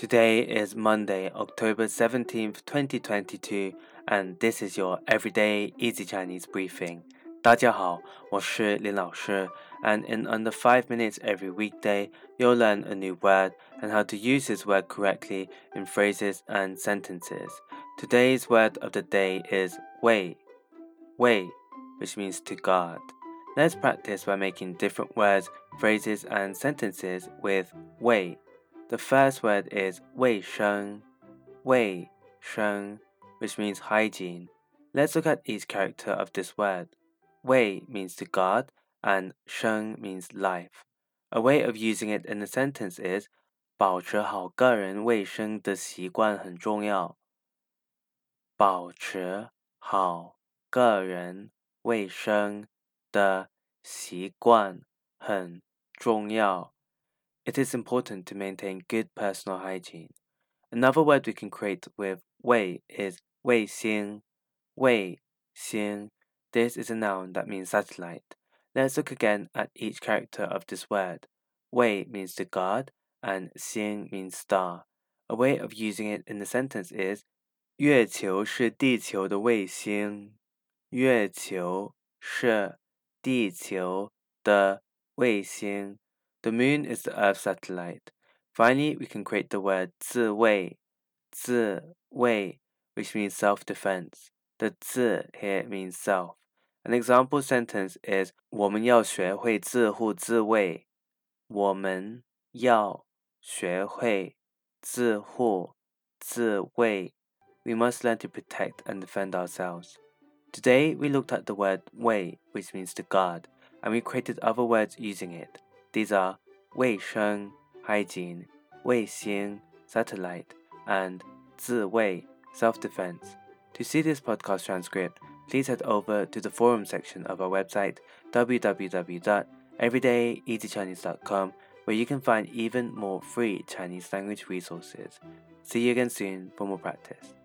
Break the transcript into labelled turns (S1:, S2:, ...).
S1: Today is Monday, October 17th, 2022, and this is your everyday easy Chinese briefing. 大家好，我是林老师, and in under 5 minutes every weekday, you'll learn a new word and how to use this word correctly in phrases and sentences. Today's word of the day is wei, wei, which means to guard. Let's practice by making different words, phrases, and sentences with wei. The first word is 卫生,卫生, which means hygiene. Let's look at each character of this word. 卫 means to guard, and 生 means life. A way of using it in a sentence is 保持好个人卫生的习惯很重要。保持好个人卫生的习惯很重要。 It is important to maintain good personal hygiene. Another word we can create with wei is wei xing. Wei xing. This is a noun that means satellite. Let's look again at each character of this word. Wei means to guard and xing means star. A way of using it in the sentence is 月球是地球的卫星。月球是地球的卫星. the moon is the Earth's satellite. Finally, we can create the word 自卫,自卫, which means self-defense. The 自 here means self. An example sentence is 我们要学会自护自卫。我们要学会自护自卫。We must learn to protect and defend ourselves. Today, we looked at the word wei, which means to guard, and we created other words using it. These are Weisheng, hygiene, Weixing, satellite, and Ziwei, self-defense. To see this podcast transcript, please head over to the forum section of our website, www.everydayeasychinese.com, where you can find even more free Chinese language resources. See you again soon for more practice.